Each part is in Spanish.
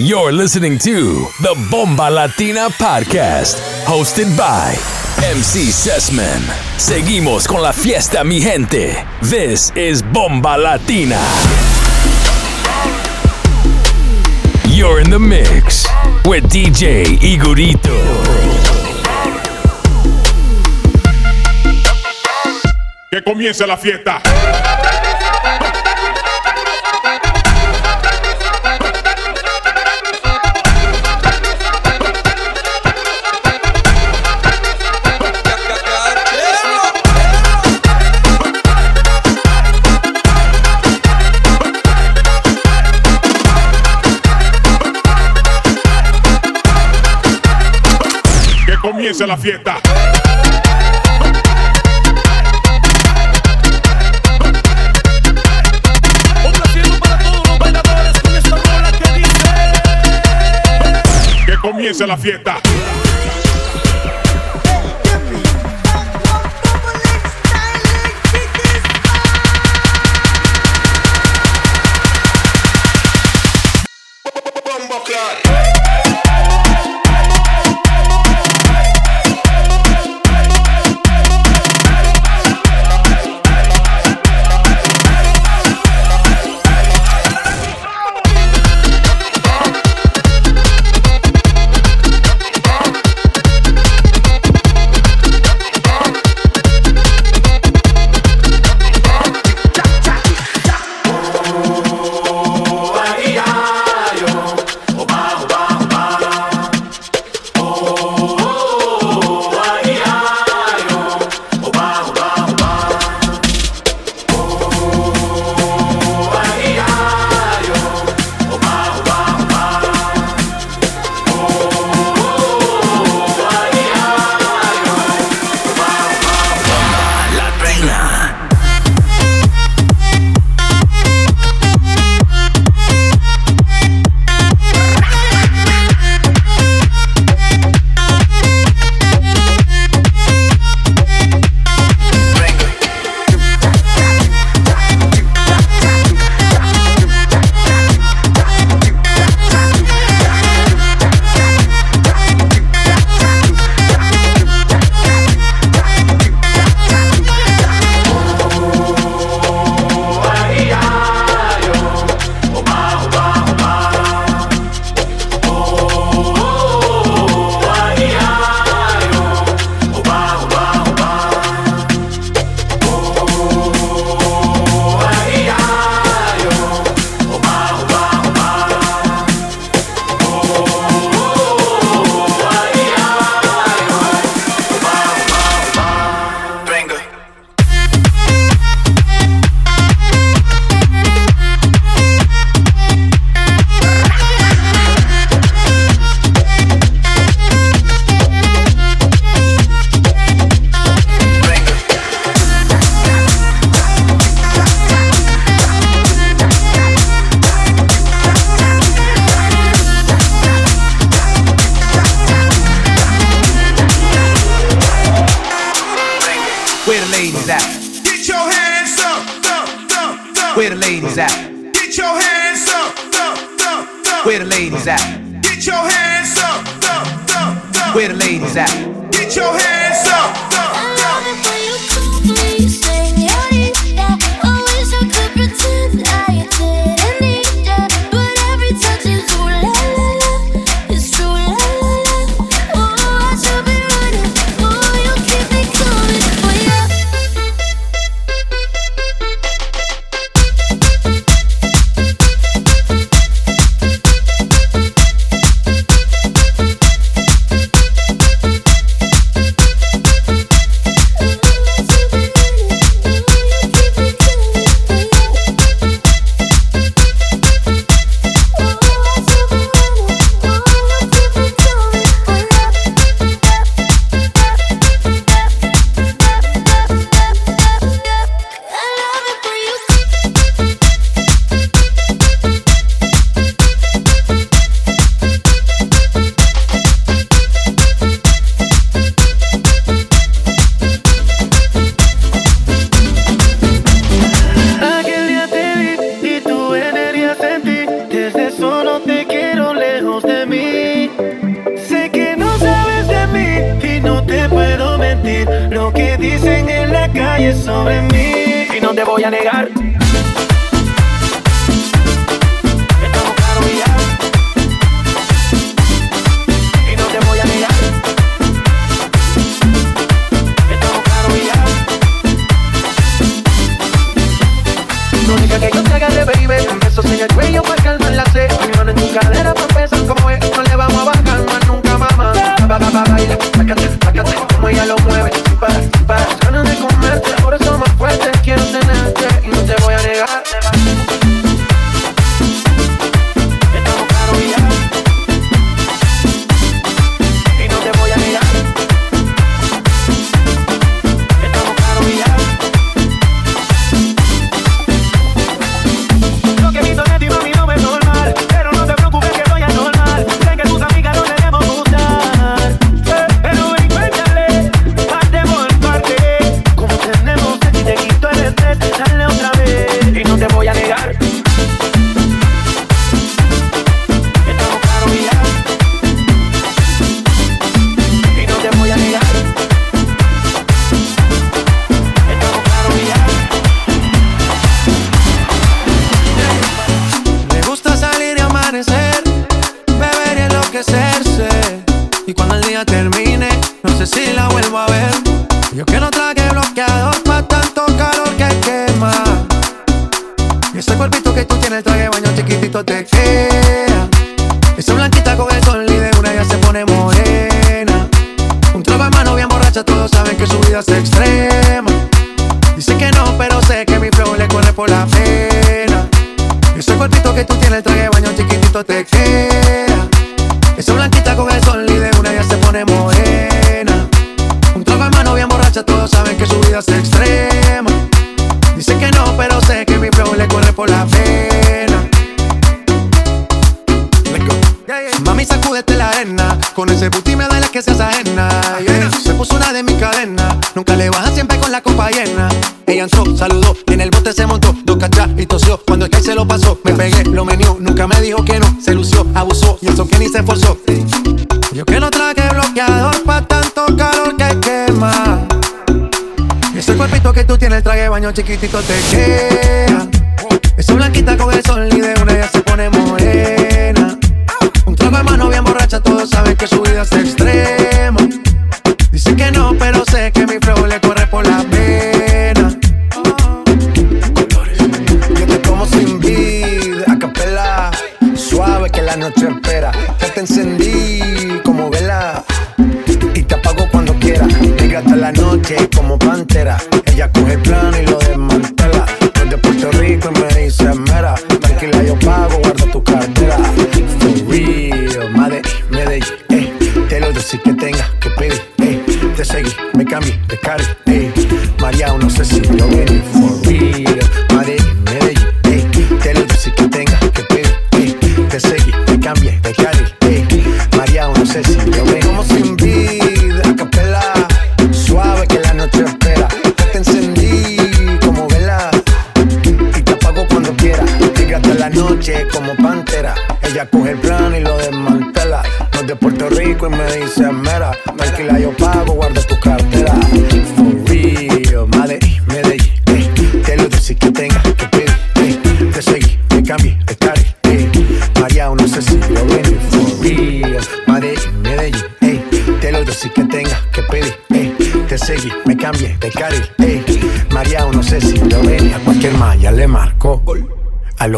You're listening to the Bomba Latina Podcast, hosted by MC Sessman. Seguimos con la fiesta, mi gente. This is Bomba Latina. You're in the mix with DJ Igorito. Que comience la fiesta. Que comience la fiesta. Complaciendo para todos los bailadores con esta rola que dice Que comience la fiesta. te. Esa blanquita con el sol y de una ya se pone morena. Un trago de mano bien borracha, todos saben que su vida es extrema. Dicen que no, pero sé que mi flow le corre por la pena. Colores, que te como sin vida, a capela. Suave que la noche espera, ya te encendí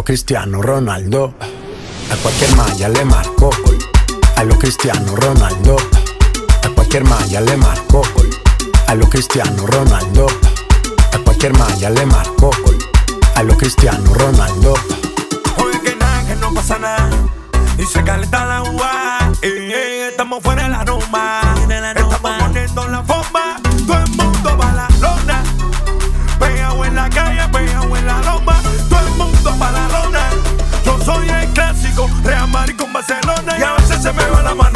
lo Cristiano Ronaldo. A cualquier malla le marco. A lo Cristiano Ronaldo. A cualquier malla le marco. A lo Cristiano Ronaldo. A cualquier malla le marco. A lo Cristiano Ronaldo. Oye que nada, que no pasa nada. Y se calenta la eh, eh, estamos fuera de la norma. Y a veces se me va la mano.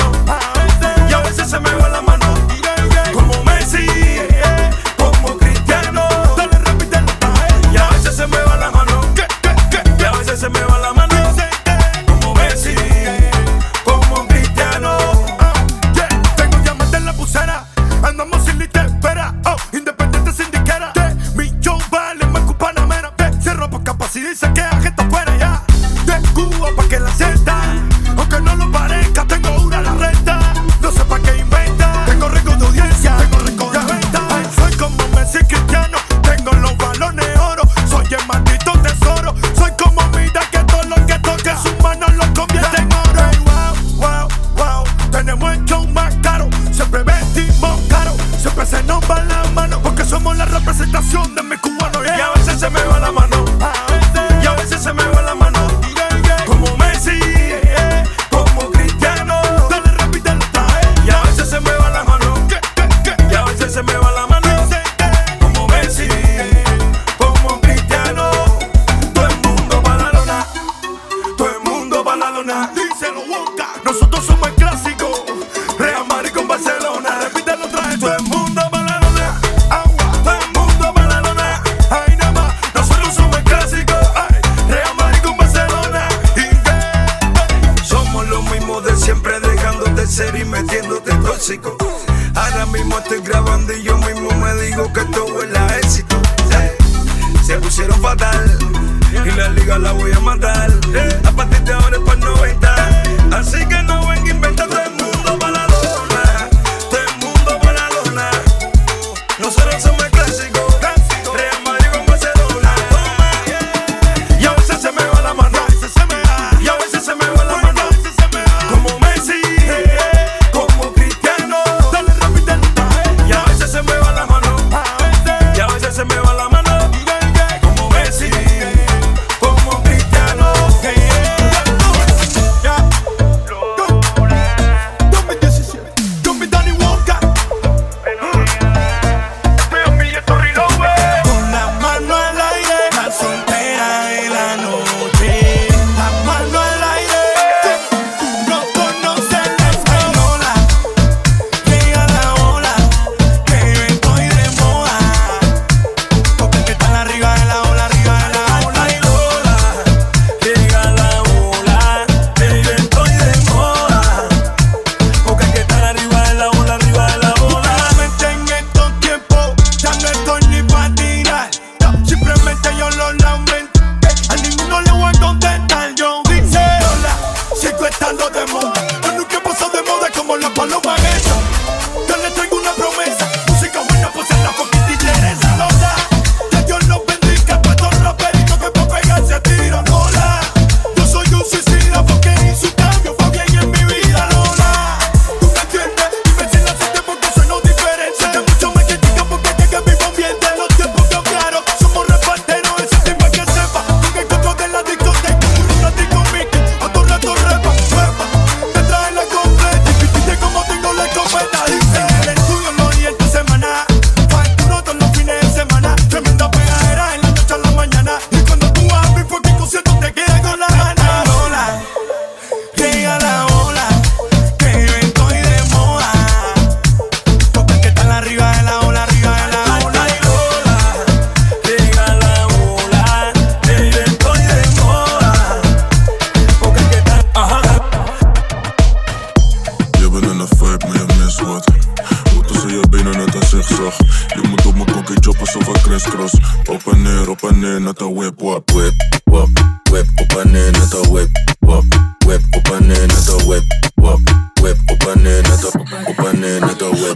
Op en neer, net een whip, wap. Whip, wap, whip, op en neer, net een whip, wap. Whip, op en neer, net een whip, wap.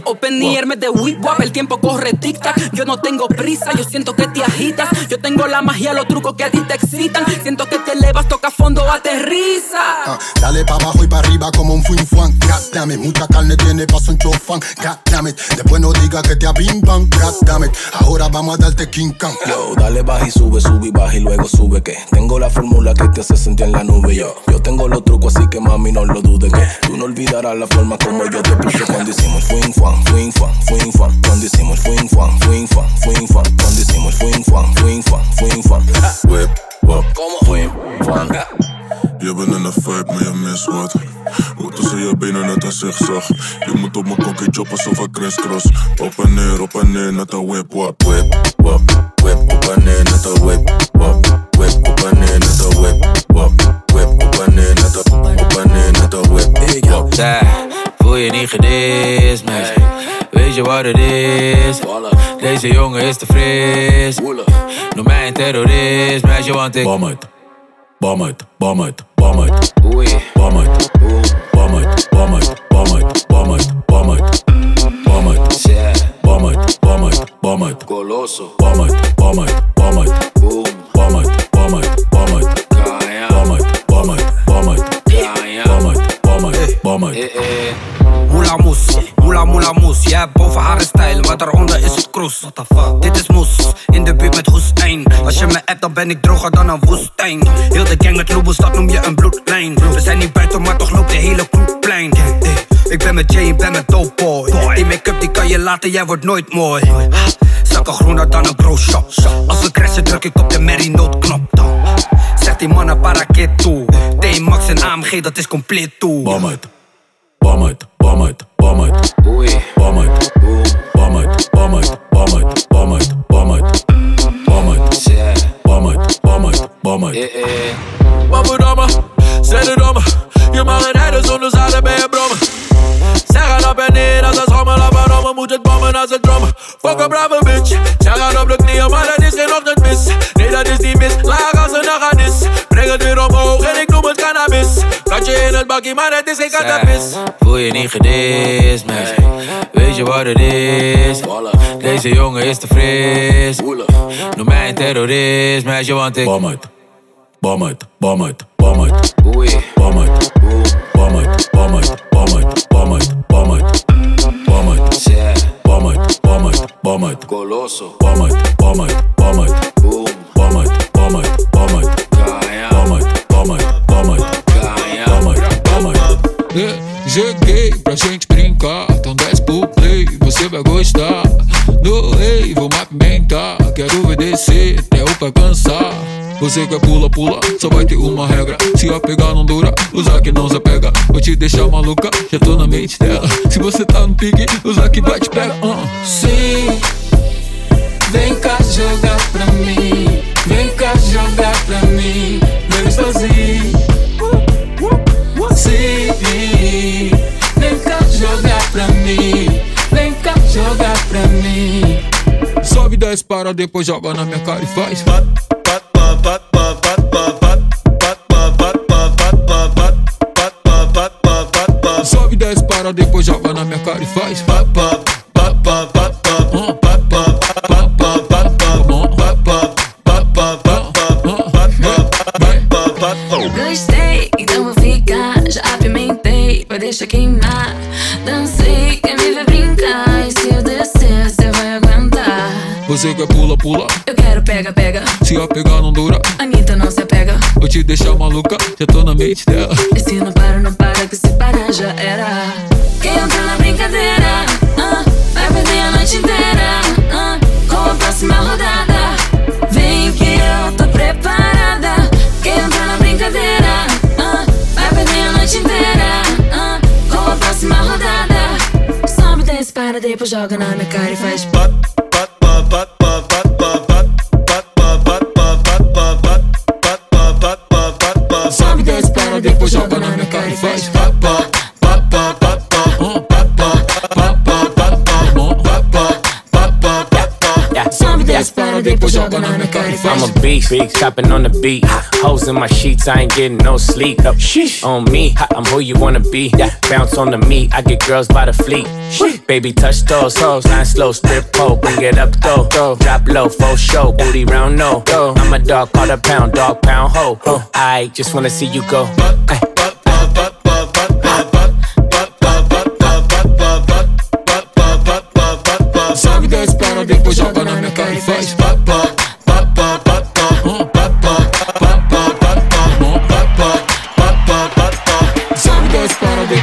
Open wap. air de whip wap, el tiempo corre tic tac. Yo no tengo prisa, yo siento que te agitas. Yo tengo la magia, los trucos que a ti te excitan. Siento que te elevas, toca fondo, aterriza. Ah, dale pa' abajo y pa' arriba como un fuin fuan. God damn it, mucha carne tiene paso un chofán. God damn it, después no diga que te abimban. God damn it, ahora vamos a darte King Kong. Yo, dale baja y sube, sube y baja y luego sube que tengo la fórmula que te hace sentir en la nube. Yo, yo tengo los trucos así que mami no lo dudes que tú no olvidarás la forma como yo te puse cuando hicimos fuin fuan, fuin fuan, fuin fuan, cuando hicimos fuin fuan, fuin fuan, cuando hicimos fuin fuan, fuin fuan. Whip, fuan. Je bent in een vibe, maar je mist wat. Hoe tussen je benen net een zigzag. Je moet op mijn kokkie choppen alsof ik crisscross. Op en neer, op en neer, net een whip, wap. Whip, wap, whip, op en neer, net een whip, wap. Whip, op en neer, net een whip, wap. Whip, op en neer, net een, op en neer, net een whip, wap. Zij, word je niet gedist, meisje. Weet je wat het is? Deze jongen is te fris. Noem mij een terrorist, meisje, want ik. Bom het, bom het, bom het, bom het. Oei. Bom het, bom het, bom het, bom het, bom het, bom het. Bom het, bom het, bom het, bom het. Coloso. Bom het, bom het, bom het. Boom. Bom het, bom het, bom het. Bom het, bom het, bom het. Bom het, bom het, bom het. Eh, eh. Moela moes, moela moela moes. Jij hebt boven haar een stijl, maar daaronder is het kroes. What the fuck? Dit is moes, in de buurt met Hoestijn. Als je me appt, dan ben ik droger dan een woestijn. Heel de gang met Lobos, dat noem je een bloedlijn. We zijn niet buiten, maar toch loopt de hele crew plein. Eh, Ik ben met Jay, ik ben met Dope Boy. Die make-up die kan je laten, jij wordt nooit mooi. Zak blinken groener dan een grow shop. Als we crashen druk ik op de Mary noodknop dan. Zegt die mannen para toe. T-Max en AMG dat is compleet toe. Bommet, bommet, памет. Уй. Памет. Бум. bommet, bommet, bommet, bommet. Bommet, bommet, bommet, bommet. памет. Babbeldamme, zet het domme. Je mag het rijden zonder zaden bij je brommen. Zij gaat op en neer als een schommel op een rommel. Moet het bommen als een drummer. Fuck een brave bitch. Zij gaat op de knieën, maar dat is geen ochtendmis. talkie, maar het is geen cannabis. Voel je niet gedis, man. Weet je wat het is? Deze jongen is te fris. Noem mij een terrorist, meisje, want ik. Bom het, bom het, bom het, bom het. Bom het, bom het, bom het, bom het, bom het, bom het, bom het. Bom het, bom het, bom het, bom Bom het, bom het, bom het. Boom. Bom het, bom het, bom het. Cheguei pra gente brincar, então desce pro play, você vai gostar. No rei, vou movimentar, quero ver descer até o pra cansar. Você quer pula, pula, só vai ter uma regra. Se a pegar não dura, usar que não se pega. Vou te deixar maluca, já tô na mente dela. Se você tá no pique, usar que vai te pega. Uh. Sim, vem cá jogar pra mim. Vem cá jogar pra mim. Meu gostosinho. ali. Vem cá jogar pra mim. Sobe, dez para, depois joga na minha cara e faz. Pat, pat, pat, pat, pat, pat, pat, pat. Sobe, desce, para, depois joga na minha cara e faz. Você quer pula, pula. Eu quero pega, pega. Se a pegar não dura, Anitta não se apega. vou te deixar maluca, já tô na mente dela. E se não para, não para, que se parar já era. Quem entra na brincadeira, ah, vai perder a noite inteira. ah, com a próxima rodada, vem que eu tô preparada. Quem entra na brincadeira, ah, vai perder a noite inteira. ah, com a próxima rodada, sobe, desce, para, depois joga na minha cara e faz. Sobe I'm a beast, chopping on the beat. Hoes in my sheets, I ain't getting no sleep. Sheesh. On me, I'm who you wanna be. Bounce on the meat, I get girls by the fleet. Baby, touch those hoes, line slow, strip pole, bring it up, go. Drop low, full show, booty round, no. Go. I'm a dog, call a pound, dog pound, ho. I just wanna see you go. Ay.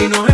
si no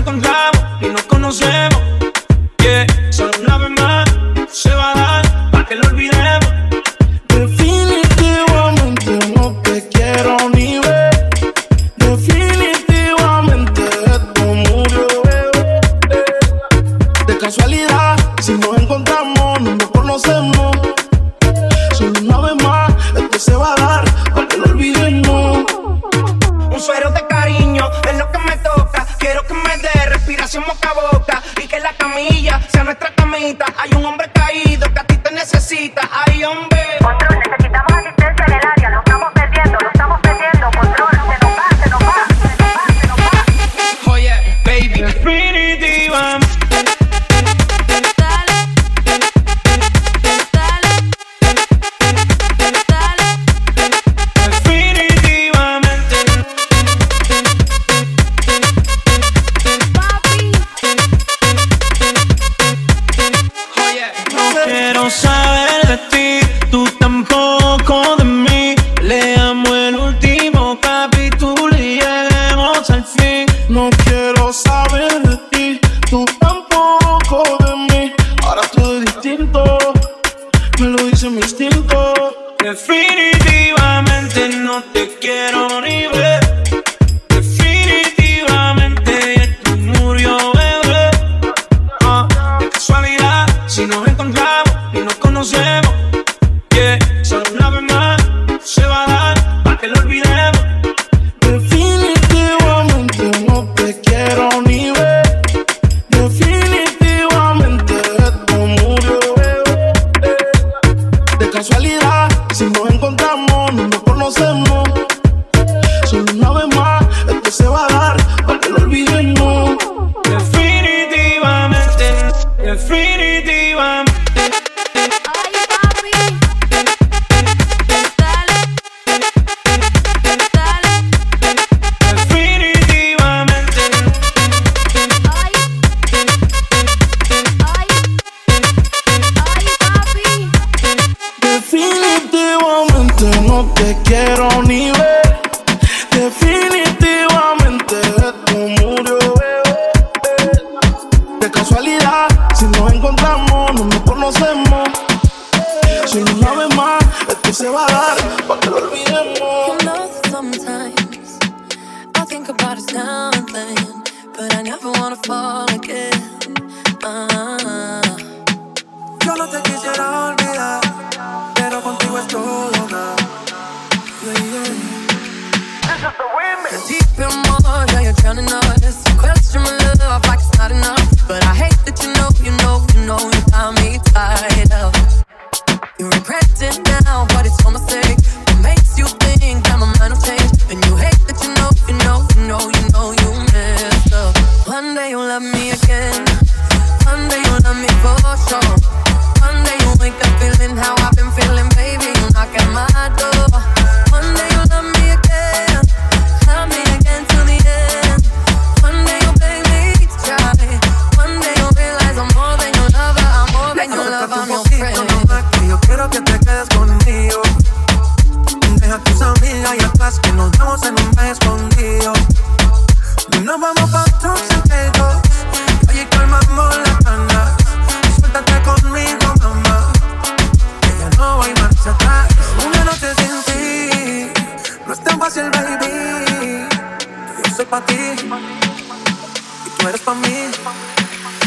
soy pa' ti y tú eres pa' mí.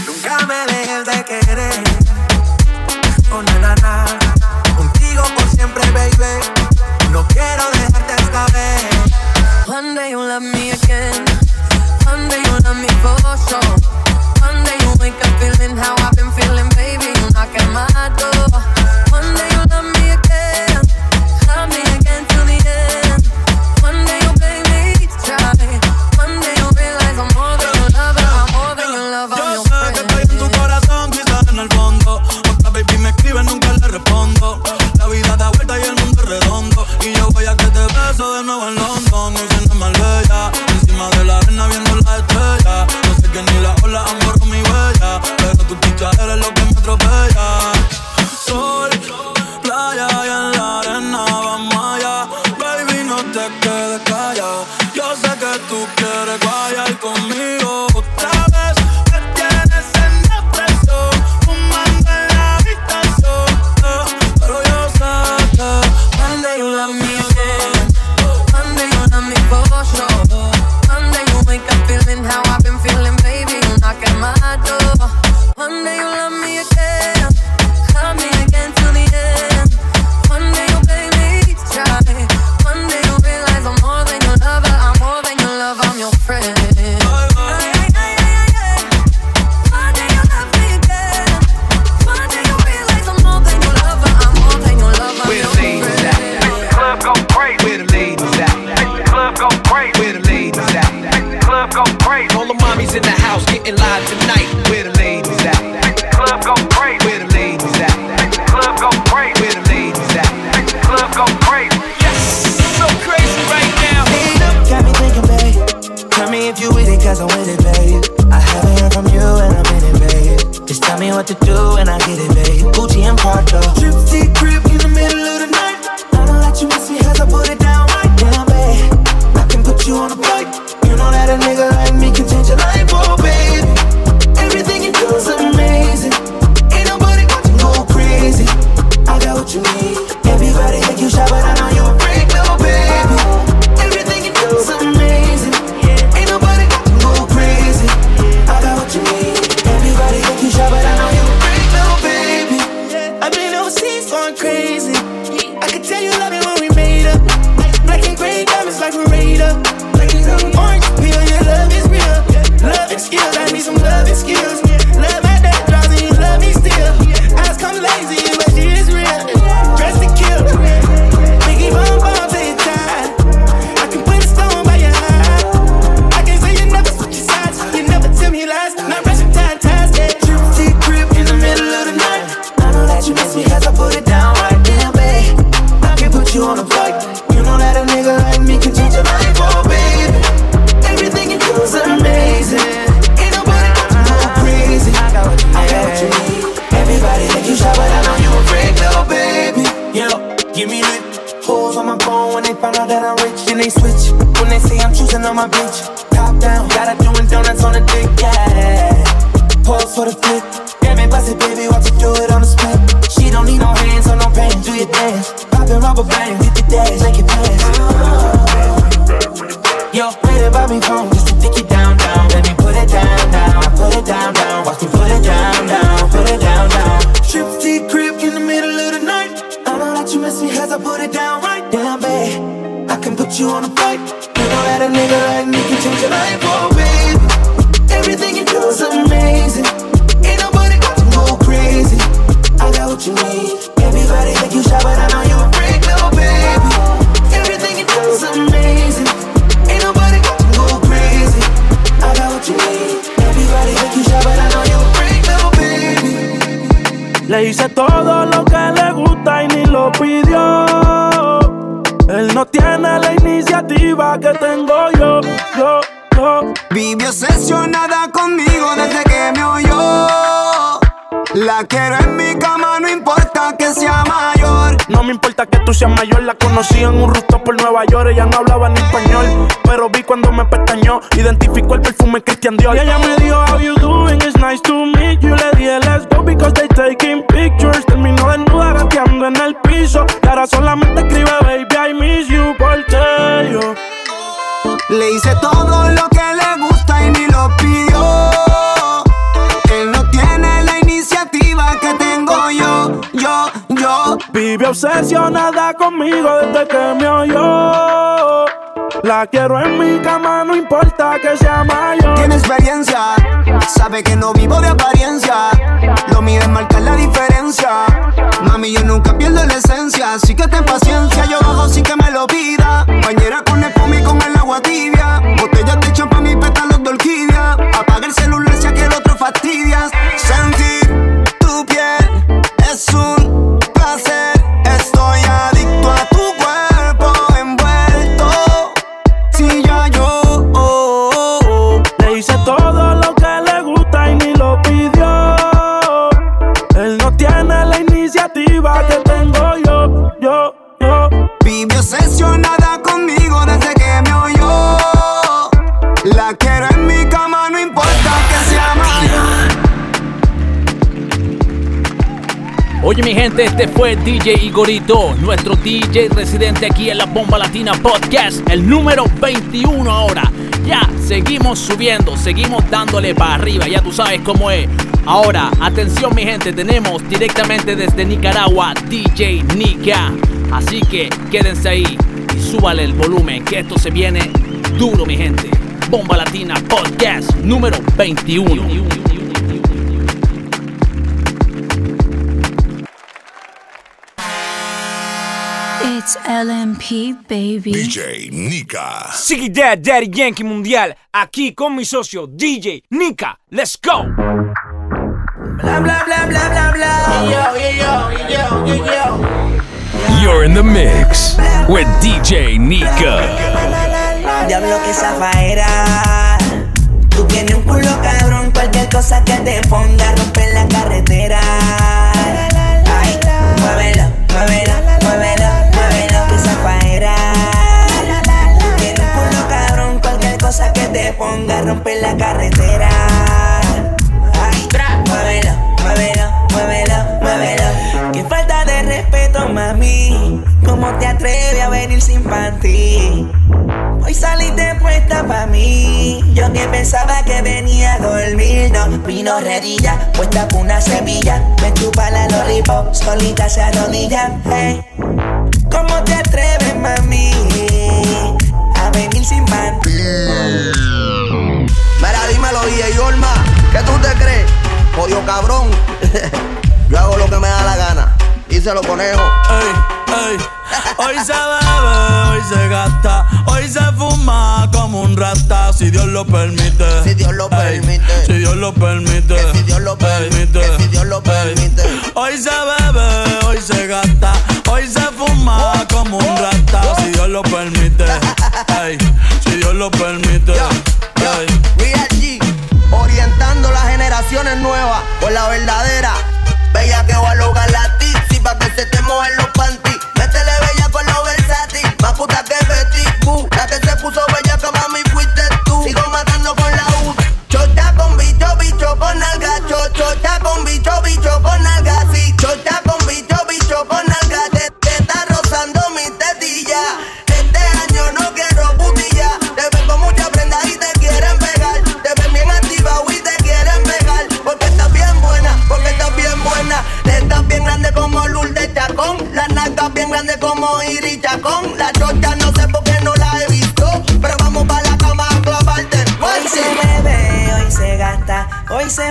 Nunca me dejes de querer. Oh, na, na, Contigo por siempre, baby. No quiero dejarte esta vez. One day you love me again. One day you love me for sure. One day you wake up feeling how I've been feeling, baby. You knock at my door. One day you love me. can put you on a flight. You know that a nigga like me can change your life, oh baby. Everything you do is amazing. Ain't nobody got to go crazy. I got what you need. Everybody think you shy, but I know you a freak, little baby. Everything you do is amazing. Ain't nobody got to go crazy. I got what you need. Everybody think you shy, but I know you a freak, little baby. Le hice todo lo que le gusta y ni lo pidió tiene la iniciativa que tengo yo, yo, yo. Vive obsesionada conmigo desde que me oyó. La quiero en mi cama, no importa que sea mayor. No me importa que tú seas mayor, la conocí en un rooftop por Nueva York. Ella no hablaba ni español, pero vi cuando me pestañó. Identificó el perfume Christian Dior. Y ella me dijo, How you doing? It's nice to meet you. Le dije, Let's go because they taking pictures. Terminó desnuda gateando en el piso. Y ahora solamente escribe, Baby, I miss you, porque yo. Le hice todo lo que le Vive obsesionada conmigo desde que me oyó. La quiero en mi cama, no importa que sea mayor. Tiene experiencia, sabe que no vivo de apariencia. Lo mío es marcar la diferencia. Mami, yo nunca pierdo la esencia, así que ten paciencia. Yo bajo sin que me lo pida. Bañera con el y con el agua tibia. Botellas de champán y pétalos de orquídea. Apaga el celular si aquel otro fastidias. Vive obsesionada conmigo desde que me oyó. La quiero en mi cama, no importa que sea mala. Oye mi gente, este fue DJ Igorito, nuestro DJ residente aquí en la Bomba Latina Podcast, el número 21 ahora. Ya, seguimos subiendo, seguimos dándole para arriba, ya tú sabes cómo es. Ahora, atención mi gente, tenemos directamente desde Nicaragua DJ Nika. Así que quédense ahí y súbale el volumen, que esto se viene duro mi gente. Bomba Latina Podcast número 21. It's LMP, baby. DJ Nika. Siggy Dad, Daddy Yankee Mundial, aquí con mi socio DJ Nika. Let's go. Bla bla bla bla bla bla. Yo, yo, yo, yo, yo. You're in the mix with DJ Nika. Diablo que zafaera. Tú tienes un culo cabrón, cualquier cosa que te ponga romper la carretera. Ay, muévelo, muévelo, muévelo, muévelo que zafaera. Tú tienes un culo cabrón, cualquier cosa que te ponga romper la carretera. Mami. ¿Cómo te atreves a venir sin panty? Hoy saliste puesta pa' mí. Yo que pensaba que venía a dormir, no vino redilla, puesta con una semilla. Me chupa la lollipop, solita se arrodilla. Hey. ¿Cómo te atreves, mami? A venir sin panty. Mira, dímelo, DJ Olma, ¿qué tú te crees? Jodido cabrón. Yo hago lo que me da la gana. Y se lo conejo. Ey, ey. Hoy se bebe, hoy se gasta, hoy se fuma como un rata, si Dios lo permite. Si Dios lo permite. Si Dios lo permite. si Dios lo permite. si Dios lo permite. Hoy se bebe, hoy se gasta, hoy se fuma como un rata, si Dios lo permite. Ey, si Dios lo permite. Ey. Real G, orientando las generaciones nuevas con la verdadera. Put that there.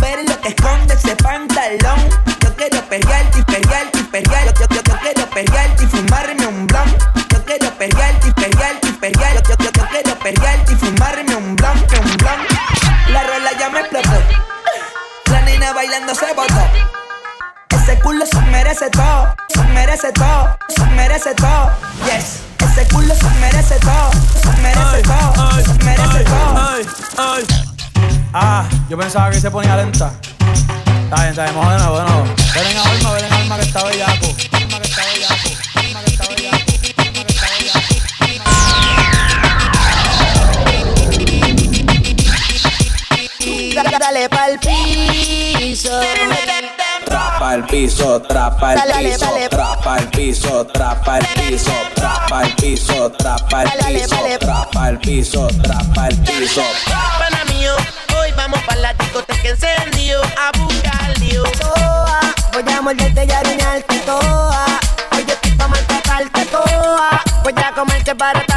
Ver lo que esconde ese pantalón. Yo quiero perrearte y perrearte y perrearte. Yo, yo, yo quiero perrearte y fumarme un blon. Yo quiero perrearte y perrearte y. Yo, yo, yo quiero perrearte y fumarme un blon, un blon. La rola ya me explotó. La nena bailando se botó. Ese culo se merece todo, se merece todo, se merece todo. Yes, ese culo se merece todo, yo pensaba que se ponía lenta. Está bien, está bien, vamos de nuevo, de nuevo. Ven en alma, ven en alma que está bellaco. Alma que está bellaco, alma que está bellaco, alma que está bellaco. Dale pa'l piso. Trapa el piso, trapa el Dale, piso, dale. trapa el piso, trapa el piso, trapa el piso, trapa el Dale, piso, trapa el piso, trapa el piso. Vamos para la discoteca encendido a buscar lío. Toa, voy a morderte y arruinarte toa. Hoy yo estoy pa' maltratarte toa. Voy a comerte para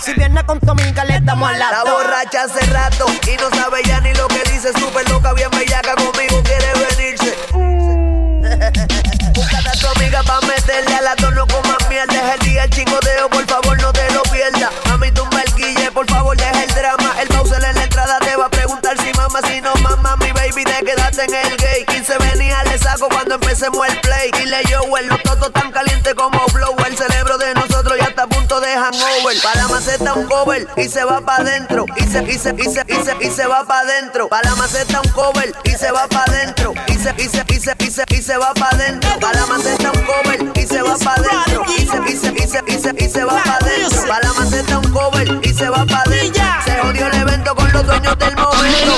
Si viene con Tomica, le damos a la borracha hace rato y no sabe ya ni lo que dice. Súper loca, bien bellaca, conmigo quiere venirse. Búscate a tu amiga pa' meterle a la torno con más mierda. Deja el día el chingoteo, por favor, no te lo pierdas. Mami, tumba el guille, por favor, deja el drama. El Bowser en la entrada te va a preguntar si mamá, si no mamá, mi baby, te quedaste en el gay. 15 venía, le saco cuando empecemos el play. Dile yo, el los totos tan caliente como blow, el cerebro punto de hangover. Para la maceta un cover y se va para adentro. Y se, y se, y se, y se, y se va para adentro. Para la maceta un cover y se va para adentro. Y se, y se, y se, y se, y se va para adentro. Para la maceta un cover y se va para adentro. Y se, y se, y se, y se, y se va para adentro. Para la maceta un cover y se va para adentro. Se jodió el evento con los dueños del momento.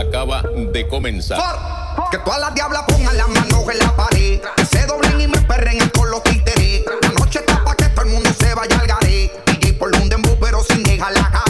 Acaba de comenzar. Que todas las diablas pongan las manos en la pared. Que se doblen y me perren con los títeres. La noche está pa' que todo el mundo se vaya al garé. DJ por un dembow pero sin dejarla caer. Que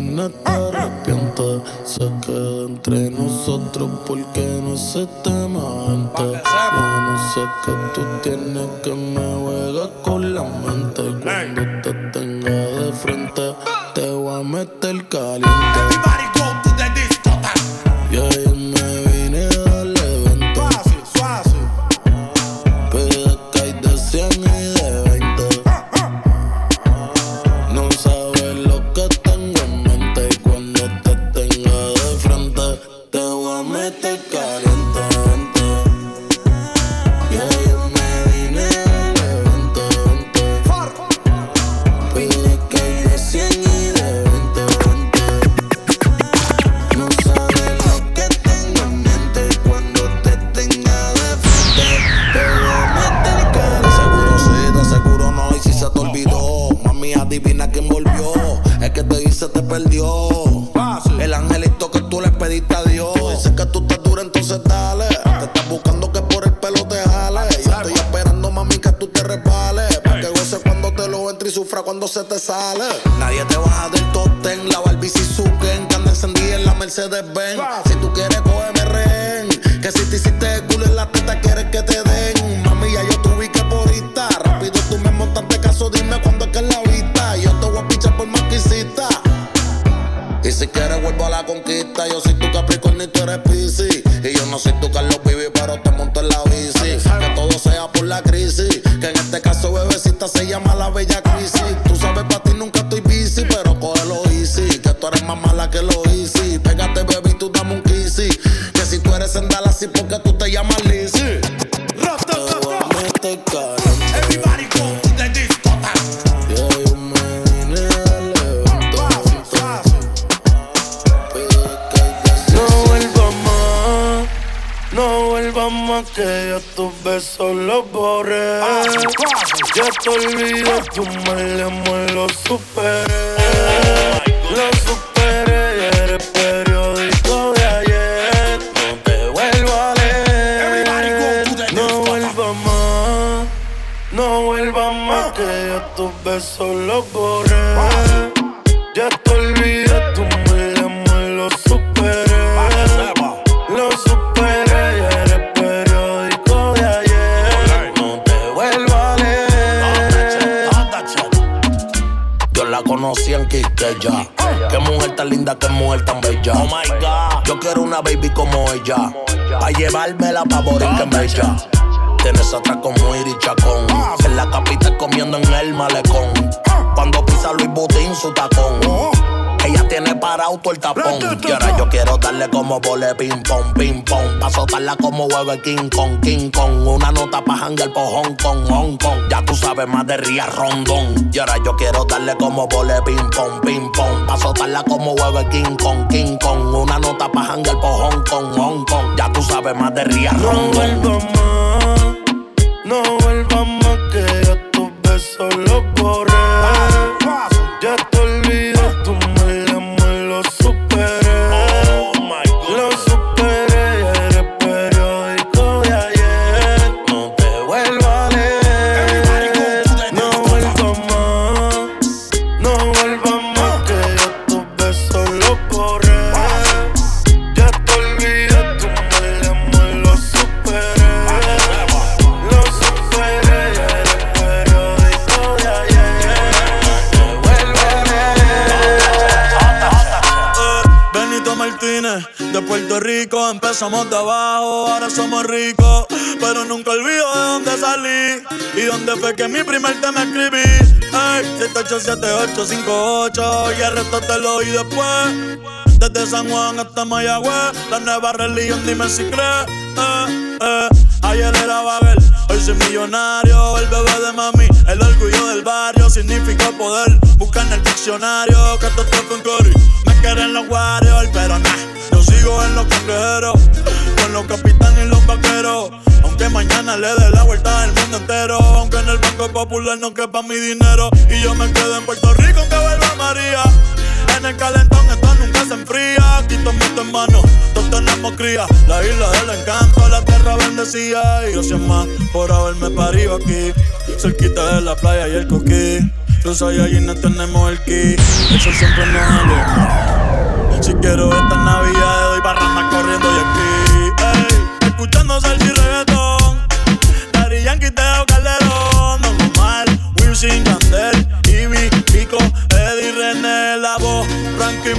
mañana te arrepientes Se queda entre nosotros porque no se te mente Yo no sé que tú tienes que me juegas con la mente. Cuando te tenga de frente te voy a meter caliente que yo tus besos los borré. Ya te olvidé, tu mal amor lo superé. Lo superé y eres periódico de ayer. No te vuelvo a leer. No vuelvas más, no vuelvas más que yo tus besos los borré. Yo la conocí en Quisqueya. Qué mujer tan linda, qué mujer tan bella. Oh my God. Yo quiero una baby como ella. Pa' llevármela pa' Borinquen en bella. Tienes atrás como Iri Chacón. En la capital comiendo en el malecón. Cuando pisa Luis Butín su tacón. Ella tiene para auto el tapón. Y ahora yo quiero darle como vole ping pong, ping pong. Pa' soltarla como huevo de King Kong, King Kong. Una nota pa' hangar por Hong Kong, Hong Kong. Ya tú sabes más de Ría Rondón. Y ahora yo quiero darle como vole ping pong, ping pong. Pa' soltarla como huevo de King Kong, King Kong. Una nota pa' hangar por Hong Kong, Hong Kong. Ya tú sabes más de Ría No Rondón. vuelvas más, no vuelvas más que yo tus besos los de Puerto Rico, empezamos de abajo, ahora somos ricos. Pero nunca olvido de dónde salí y dónde fue que mi primer tema escribí. Ey, 787858 y el resto te lo oí después. Desde San Juan hasta Mayagüez, la nueva religión, dime si crees. Eh, eh. Ayer era Babel, hoy soy millonario. El bebé de mami, el orgullo del barrio, significa poder. Busca en el diccionario que esto es con Curry. Me quieren los Warriors, pero nah, yo sigo en los cangrejeros. Con los capitanes y los vaqueros. Aunque mañana le dé la vuelta al mundo entero. Aunque en el Banco Popular no quepa mi dinero. Y yo me quedo en Puerto Rico que vuelva María. En el calentón esto nunca se enfría. Todo meto en mano, todos tenemos cría. La isla del encanto, la tierra bendecida. Y gracias más por haberme parido aquí. Cerquita de la playa y el coquí. Los Saiyajines tenemos el ki. Eso siempre nos aleja. Si quiero esta navidad, doy barrama corriendo y aquí. Ey, escuchando salsa y reggaetón. Daddy Yankee, Teo Calderón, Don Omar, Wilson,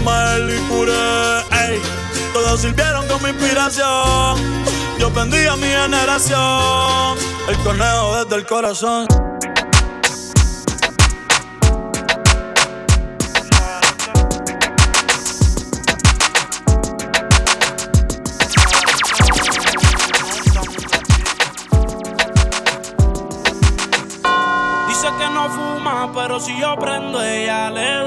Mael y Puré. Todos sirvieron como inspiración. Yo bendiga a mi generación. El conejo desde el corazón. Dice que no fuma, pero si yo prendo, ella le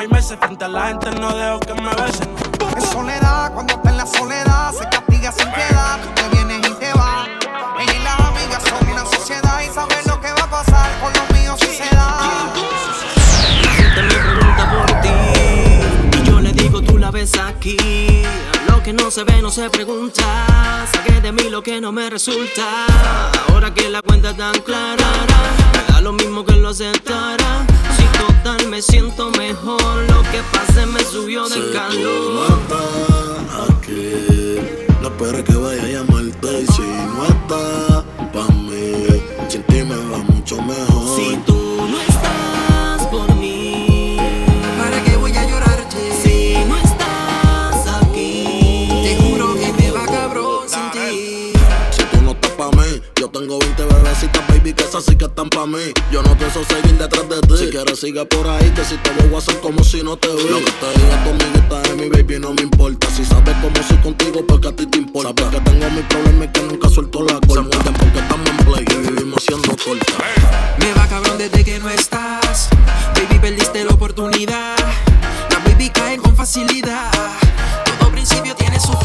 hay meses. Frente a la gente no dejo que me besen. En soledad, cuando está en la soledad, se castiga sin piedad. Tú te vienes y te vas. Ella y las amigas son una sociedad y saben lo que va a pasar con los míos si se da. La gente me pregunta por ti y yo le digo tú la ves aquí. Lo que no se ve no se pregunta. Saqué de mí lo que no me resulta. Ahora que la cuenta es tan clara, me da lo mismo que lo aceptara. Total me siento mejor, lo que pase me subió de calor. Aquí no esperes que vaya a llamarte y si no está pa' mí, sin ti me va mucho mejor. Si tú no estás tengo 20 bebecitas, baby, que esas sí que están pa' mí. Yo no pienso seguir detrás de ti. Si quieres, sigue por ahí, que si te voy a hacer como si no te vi. Lo que te diga tu amiguita es mi baby, no me importa. Si sabes cómo soy contigo, porque a ti te importa. Sabes que tengo mis problemas y que nunca suelto la corta. Se muerden porque estamos en play y vivimos haciendo torta. Me va cabrón desde que no estás. Baby, perdiste la oportunidad. La baby cae con facilidad. Todo principio tiene su A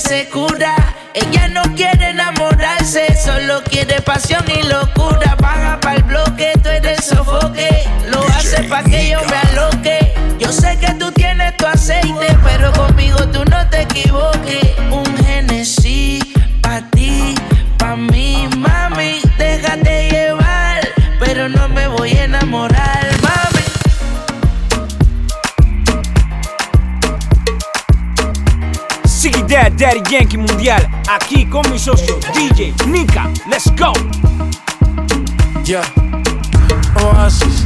se cura. Ella no quiere enamorarse, solo quiere pasión y locura. Baja pa'l bloque, tú eres sofoque. Lo hace pa' que yo me aloque. Yo sé que tú tienes tu aceite, pero conmigo tú no te equivoques. Un Genesis Dad, Daddy Yankee Mundial, aquí con mi socio DJ Nika. Let's go. Yeah, Oasis.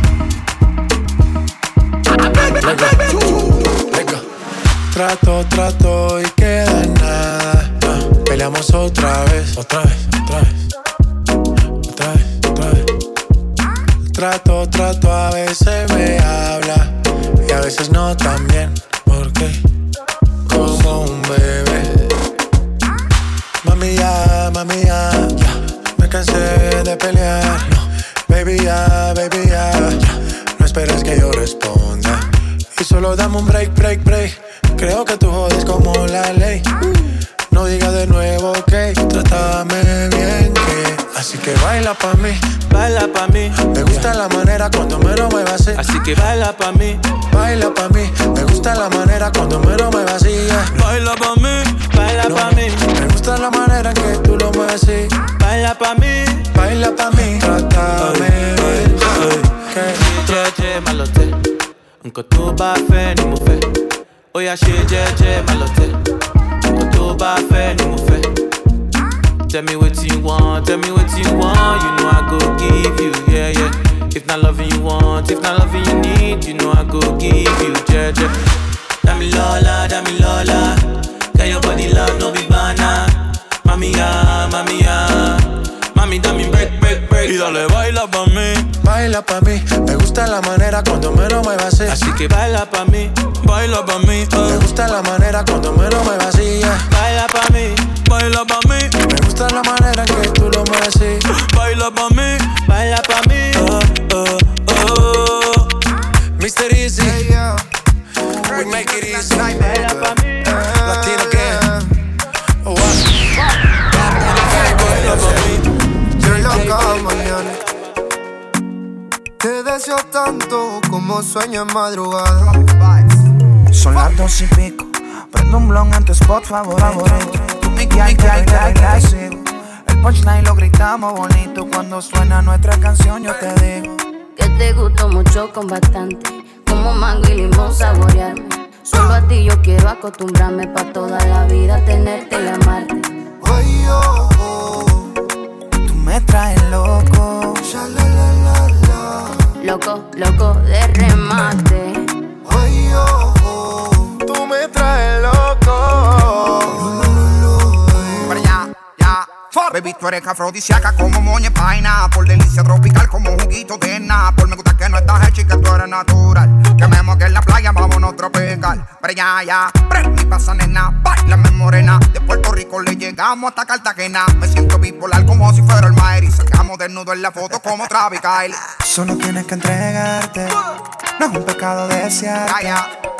Trato, trato y queda nada. Ah, Peleamos otra vez, otra vez, otra vez. Otra vez, otra vez. Trato, trato, a veces me habla y a veces no también. ¿Por qué? Como un cansé de pelear. No, baby ya, baby ya. No esperes que yo responda. Y solo dame un break, break, break. Creo que tú jodes como la ley. No digas de nuevo que trátame bien que Así que baila pa' mí, baila pa' mí Me gusta la manera cuando me lo muevas así Así que baila pa' mí, baila pa' mí Me gusta la manera cuando me lo muevas así Baila pa' mí, baila pa' mí Me gusta la manera en que tú lo mueves así Baila pa' mí, baila pa' mí. Trátame bien Jeje malote Nko tó bá fẹ́ ni mo fẹ́ Ó yá ṣe jẹ́jẹ́ malote Nko tó bá fẹ́ ni mo fẹ́ Tell me what you want, tell me what you want. You know I go give you, yeah, yeah. If not loving you want, if not loving you need You know I go give you, jeje Dami Lola, Dami Lola. Get your body love, no be banana Mami, ah, mami, ah Mami, dame break, break, break Y dale, baila pa' mí Baila pa' mí Me gusta la manera cuando me lo muevas así Así que baila pa' mí, baila pa' mí Me gusta la manera cuando me lo muevas así yeah. baila pa' mí baila pa' mí. Me gusta la manera en que tú lo mueves Baila pa' mí, baila pa' mí. Oh, oh, oh. Mr. Easy, we make it easy. Baila pa' mí. Deseo tanto como sueño en madrugada. Son las dos y pico. Prendo un blon en tu spot favorito. Tú sigo. El punchline lo gritamos bonito. Cuando suena nuestra canción, yo te digo. Que te gustó mucho con bastante. Como mango y limón saborearme. Solo a ti yo quiero acostumbrarme pa' toda la vida tenerte y amarte. Ay, oh, oh. Tú me traes loco. Loco, loco de remate. Baby, tú eres afrodisíaca como moña paina. Por delicia tropical como juguito de Por Me gusta que no estás hecha y que tú eres natural. Que me moque en la playa, vámonos tropical. Allá, ya. Prende y pasa, nena. Bailame morena. De Puerto Rico le llegamos hasta Cartagena. Me siento bipolar como si fuera el Maer. Y sacamos desnudo en la foto como Travis Kyle. Solo tienes que entregarte. No es un pecado desearte.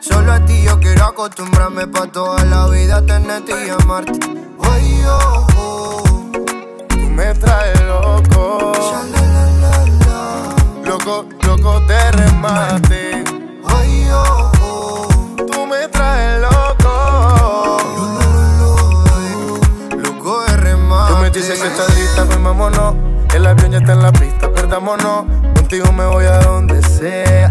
Solo a ti yo quiero acostumbrarme pa' toda la vida tenerte y amarte. Ay, oh, oh. Tú me traes loco. Loco, loco de remate. Ay, oh, oh. Tú me traes loco. Loco de remate. Tú me dices que estás lista, pues vámonos. El avión ya está en la pista, perdámonos. Contigo me voy a donde sea.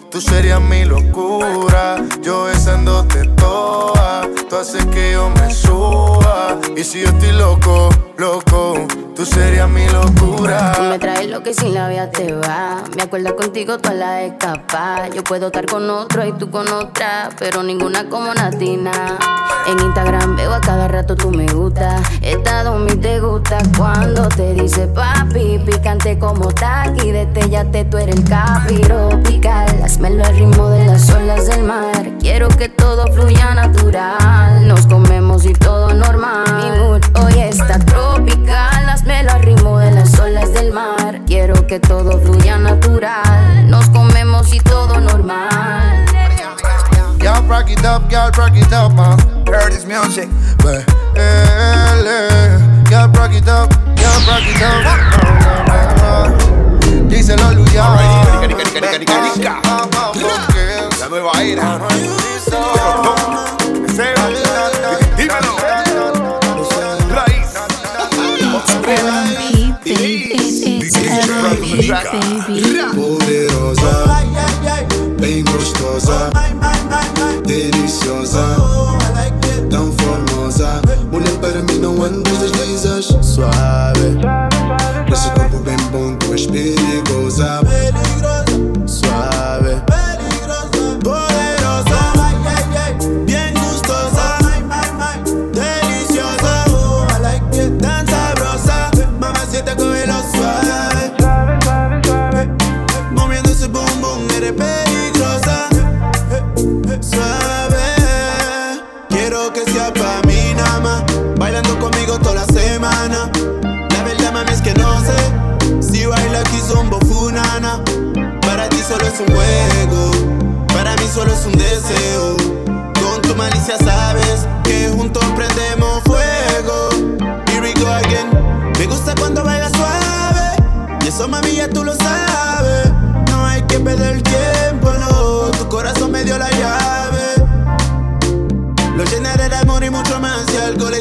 tú serías mi locura. Yo besándote toa, tú haces que yo me suba. Y si yo estoy loco, loco, tú serías mi locura. Tú me traes lo que sin la vida te va. Me acuerdo contigo toda la escapa. Yo puedo estar con otro y tú con otra, pero ninguna como Natina. En Instagram veo a cada rato tú me gusta. Estado mi te gusta cuando te dice papi. Picante como taqui, destellate, tú eres el capiro pical. Hazmelo al ritmo de las olas del mar. Quiero que todo fluya natural. Nos comemos y todo normal. Mi mood hoy está tropical. Hazmelo al ritmo de las olas del mar. Quiero que todo fluya natural. Nos comemos y todo normal. Y'all rock it up, y'all rock it up, man. Heard this music. Well, y'all rock it up, y'all rock it up. Díselo, Luya. La nueva era. Dímelo. Poderosa, bem gostosa, deliciosa, tão formosa. Mulher para mim não andas deslizas, suave. Esse corpo bem bom, tu és perigosa, es un juego, para mí solo es un deseo. Con tu malicia sabes que juntos prendemos fuego. Here we go again. Me gusta cuando baila suave, y eso mami ya tú lo sabes. No hay que perder tiempo, no. Tu corazón me dio la llave. Lo llenaré de amor y mucho más y alcohol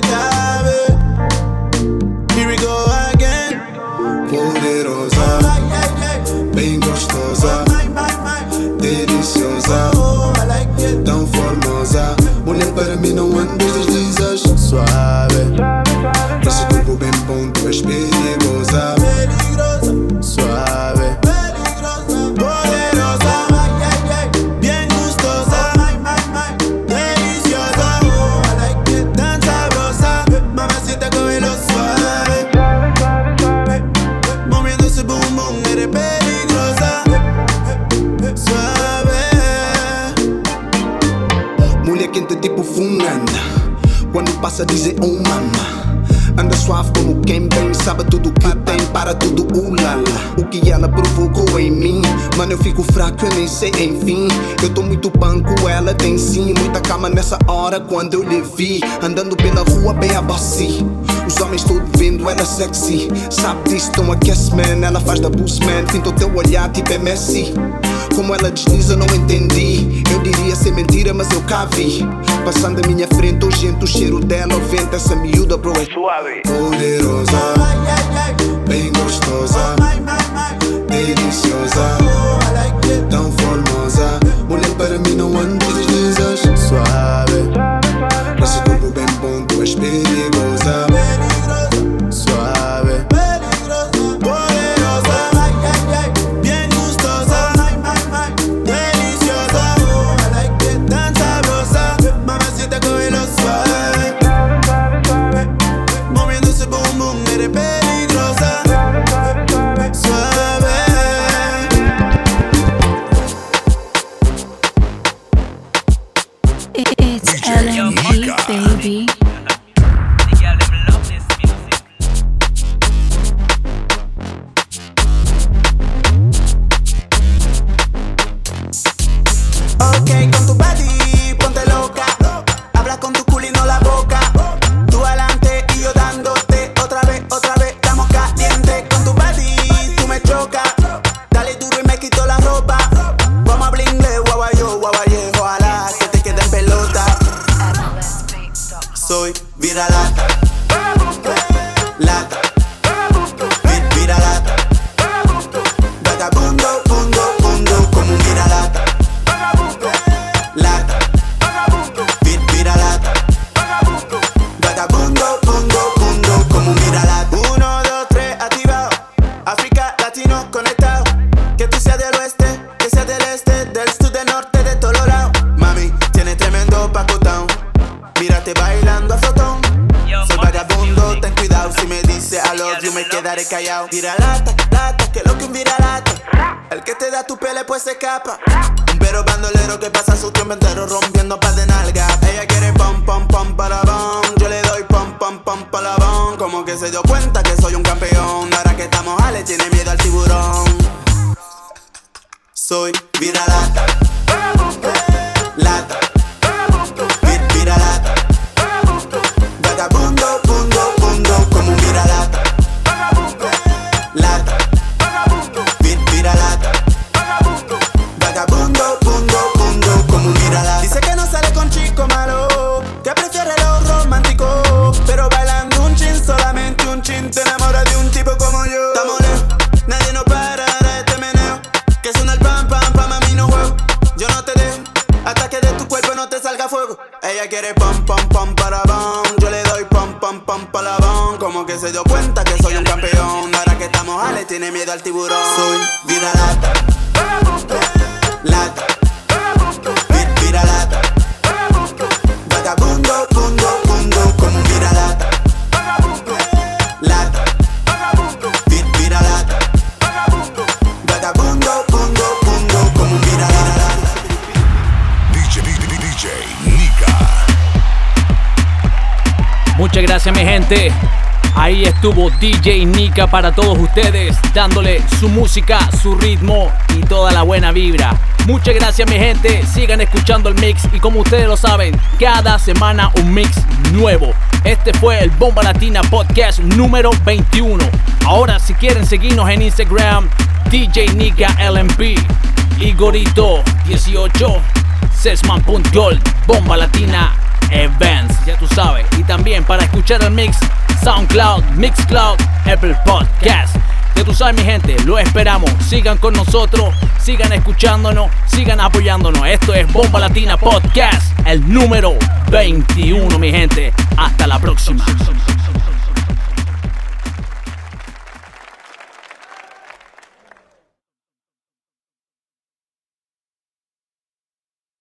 dizem dizer um mama. Anda suave como quem bem sabe tudo que tem para tudo o lala. O que ela provocou em mim, mano eu fico fraco eu nem sei enfim. Eu tô muito banco, ela tem sim muita calma nessa hora quando eu lhe vi andando pela rua bem abassi. Os homens estão vendo, ela é sexy. Sabe disso, tão aqui man. Ela faz da Bullsman, pinta o teu olhar tipo Messi. Como ela desliza, não entendi. Eu diria ser mentira, mas eu cá vi. Passando a minha frente, hoje gente, o cheiro dela, o vento, essa miúda, bro, é suave. Poderosa, bem gostosa, deliciosa. DJ Nika para todos ustedes, dándole su música, su ritmo y toda la buena vibra. Muchas gracias mi gente, sigan escuchando el mix y como ustedes lo saben, cada semana un mix nuevo. Este fue el Bomba Latina Podcast número 21. Ahora si quieren seguirnos en Instagram, DJ Nika LMP, Igorito 18, Sesman.gold, Bomba Latina Events, ya tú sabes. Y también para escuchar el mix SoundCloud, Mixcloud, Apple Podcast. Ya tú sabes, mi gente, lo esperamos. Sigan con nosotros, sigan escuchándonos, sigan apoyándonos. Esto es Bomba Latina Podcast, el número 21, mi gente. Hasta la próxima.